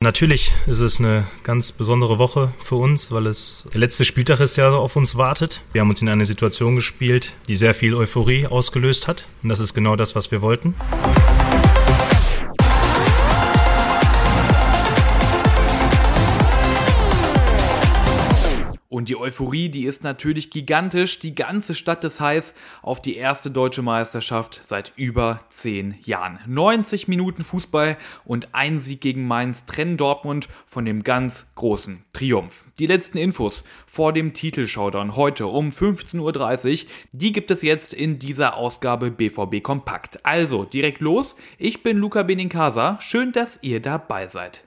Natürlich ist es eine ganz besondere Woche für uns, weil es der letzte Spieltag ist, der auf uns wartet. Wir haben uns in eine Situation gespielt, die sehr viel Euphorie ausgelöst hat. Und das ist genau das, was wir wollten. Und die Euphorie, die ist natürlich gigantisch. Die ganze Stadt ist heiß auf die erste deutsche Meisterschaft seit über zehn Jahren. 90 Minuten Fußball und ein Sieg gegen Mainz trennen Dortmund von dem ganz großen Triumph. Die letzten Infos vor dem Titelshowdown heute um 15.30 Uhr, die gibt es jetzt in dieser Ausgabe BVB Kompakt. Also direkt los. Ich bin Luca Benincasa. Schön, dass ihr dabei seid.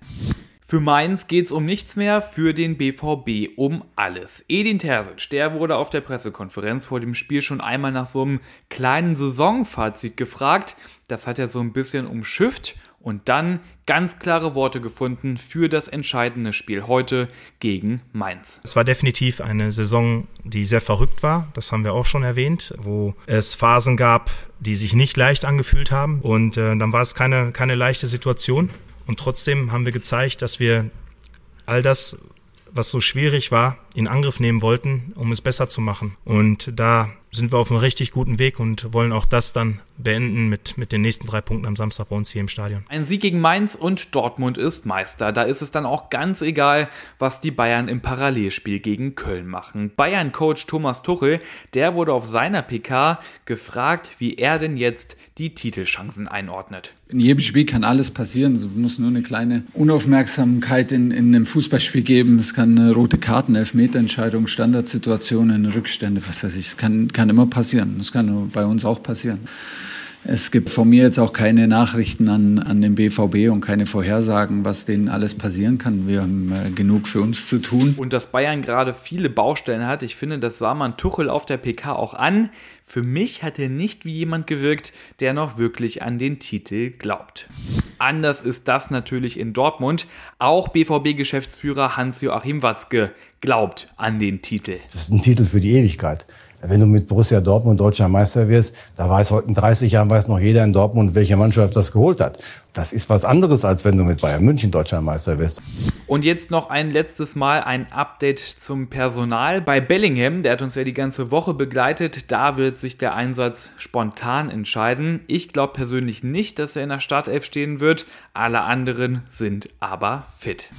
Für Mainz geht es um nichts mehr, für den BVB um alles. Edin Terzic, der wurde auf der Pressekonferenz vor dem Spiel schon einmal nach so einem kleinen Saisonfazit gefragt. Das hat er so ein bisschen umschifft und dann ganz klare Worte gefunden für das entscheidende Spiel heute gegen Mainz. Es war definitiv eine Saison, die sehr verrückt war. Das haben wir auch schon erwähnt, wo es Phasen gab, die sich nicht leicht angefühlt haben. Und äh, dann war es keine, keine leichte Situation. Und trotzdem haben wir gezeigt, dass wir all das, was so schwierig war, in Angriff nehmen wollten, um es besser zu machen. Und da sind wir auf einem richtig guten Weg und wollen auch das dann beenden mit, mit den nächsten drei Punkten am Samstag bei uns hier im Stadion. Ein Sieg gegen Mainz und Dortmund ist Meister. Da ist es dann auch ganz egal, was die Bayern im Parallelspiel gegen Köln machen. Bayern-Coach Thomas Tuchel, der wurde auf seiner PK gefragt, wie er denn jetzt die Titelchancen einordnet. In jedem Spiel kann alles passieren. Es muss nur eine kleine Unaufmerksamkeit in, in einem Fußballspiel geben. Es kann eine rote Karten, Elfmeterentscheidung, Standardsituationen, Rückstände, was weiß ich. Es kann, kann immer passieren. Das kann bei uns auch passieren. Es gibt von mir jetzt auch keine Nachrichten an, an den BVB und keine Vorhersagen, was denen alles passieren kann. Wir haben äh, genug für uns zu tun. Und dass Bayern gerade viele Baustellen hat, ich finde, das sah man Tuchel auf der PK auch an. Für mich hat er nicht wie jemand gewirkt, der noch wirklich an den Titel glaubt. Anders ist das natürlich in Dortmund. Auch BVB-Geschäftsführer Hans-Joachim Watzke glaubt an den Titel. Das ist ein Titel für die Ewigkeit. Wenn du mit Borussia Dortmund deutscher Meister wirst, da weiß heute in 30 Jahren weiß noch jeder in Dortmund, welche Mannschaft das geholt hat. Das ist was anderes, als wenn du mit Bayern München deutscher Meister wirst. Und jetzt noch ein letztes Mal ein Update zum Personal. Bei Bellingham, der hat uns ja die ganze Woche begleitet, da wird sich der Einsatz spontan entscheiden. Ich glaube persönlich nicht, dass er in der Startelf stehen wird. Alle anderen sind aber fit.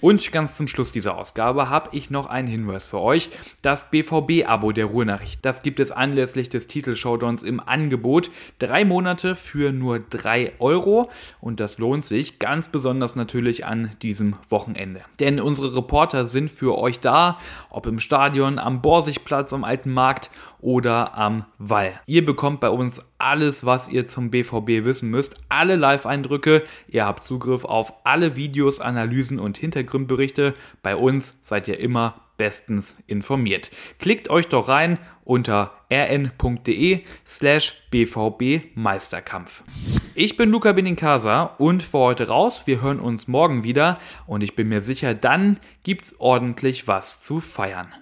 Und ganz zum Schluss dieser Ausgabe habe ich noch einen Hinweis für euch. Das BVB-Abo der Ruhrnachricht, das gibt es anlässlich des Titelshowdowns im Angebot. Drei Monate für nur drei Euro und das lohnt sich ganz besonders natürlich an diesem Wochenende. Denn unsere Reporter sind für euch da, ob im Stadion, am Borsigplatz, am Alten Markt oder am Wall. Ihr bekommt bei uns alles, was ihr zum BVB wissen müsst, alle Live-Eindrücke, ihr habt Zugriff auf alle Videos, Analysen und Hintergrundberichte. Bei uns seid ihr immer bestens informiert. Klickt euch doch rein unter rn.de slash bvb Meisterkampf. Ich bin Luca Benincasa und für heute raus. Wir hören uns morgen wieder und ich bin mir sicher, dann gibt's ordentlich was zu feiern.